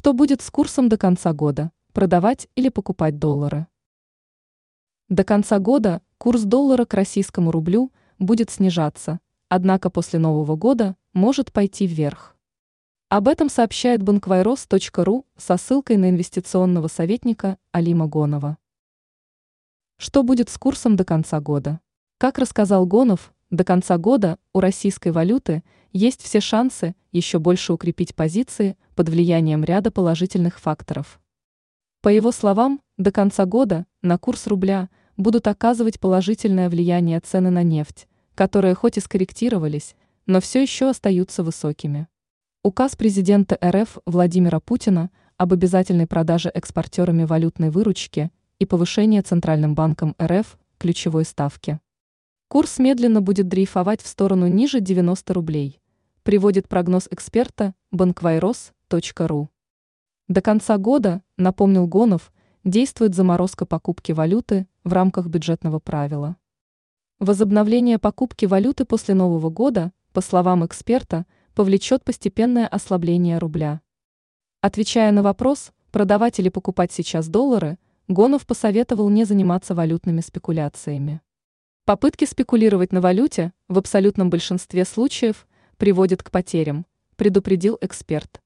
Что будет с курсом до конца года? Продавать или покупать доллары? До конца года курс доллара к российскому рублю будет снижаться, однако после Нового года может пойти вверх. Об этом сообщает банквайрос.ру со ссылкой на инвестиционного советника Алима Гонова. Что будет с курсом до конца года? Как рассказал Гонов, до конца года у российской валюты есть все шансы еще больше укрепить позиции под влиянием ряда положительных факторов. По его словам, до конца года на курс рубля будут оказывать положительное влияние цены на нефть, которые хоть и скорректировались, но все еще остаются высокими. Указ президента РФ Владимира Путина об обязательной продаже экспортерами валютной выручки и повышении Центральным банком РФ ключевой ставки. Курс медленно будет дрейфовать в сторону ниже 90 рублей, приводит прогноз эксперта bankvairos.ru. До конца года, напомнил Гонов, действует заморозка покупки валюты в рамках бюджетного правила. Возобновление покупки валюты после Нового года, по словам эксперта, повлечет постепенное ослабление рубля. Отвечая на вопрос, продавать или покупать сейчас доллары, Гонов посоветовал не заниматься валютными спекуляциями. Попытки спекулировать на валюте в абсолютном большинстве случаев приводят к потерям, предупредил эксперт.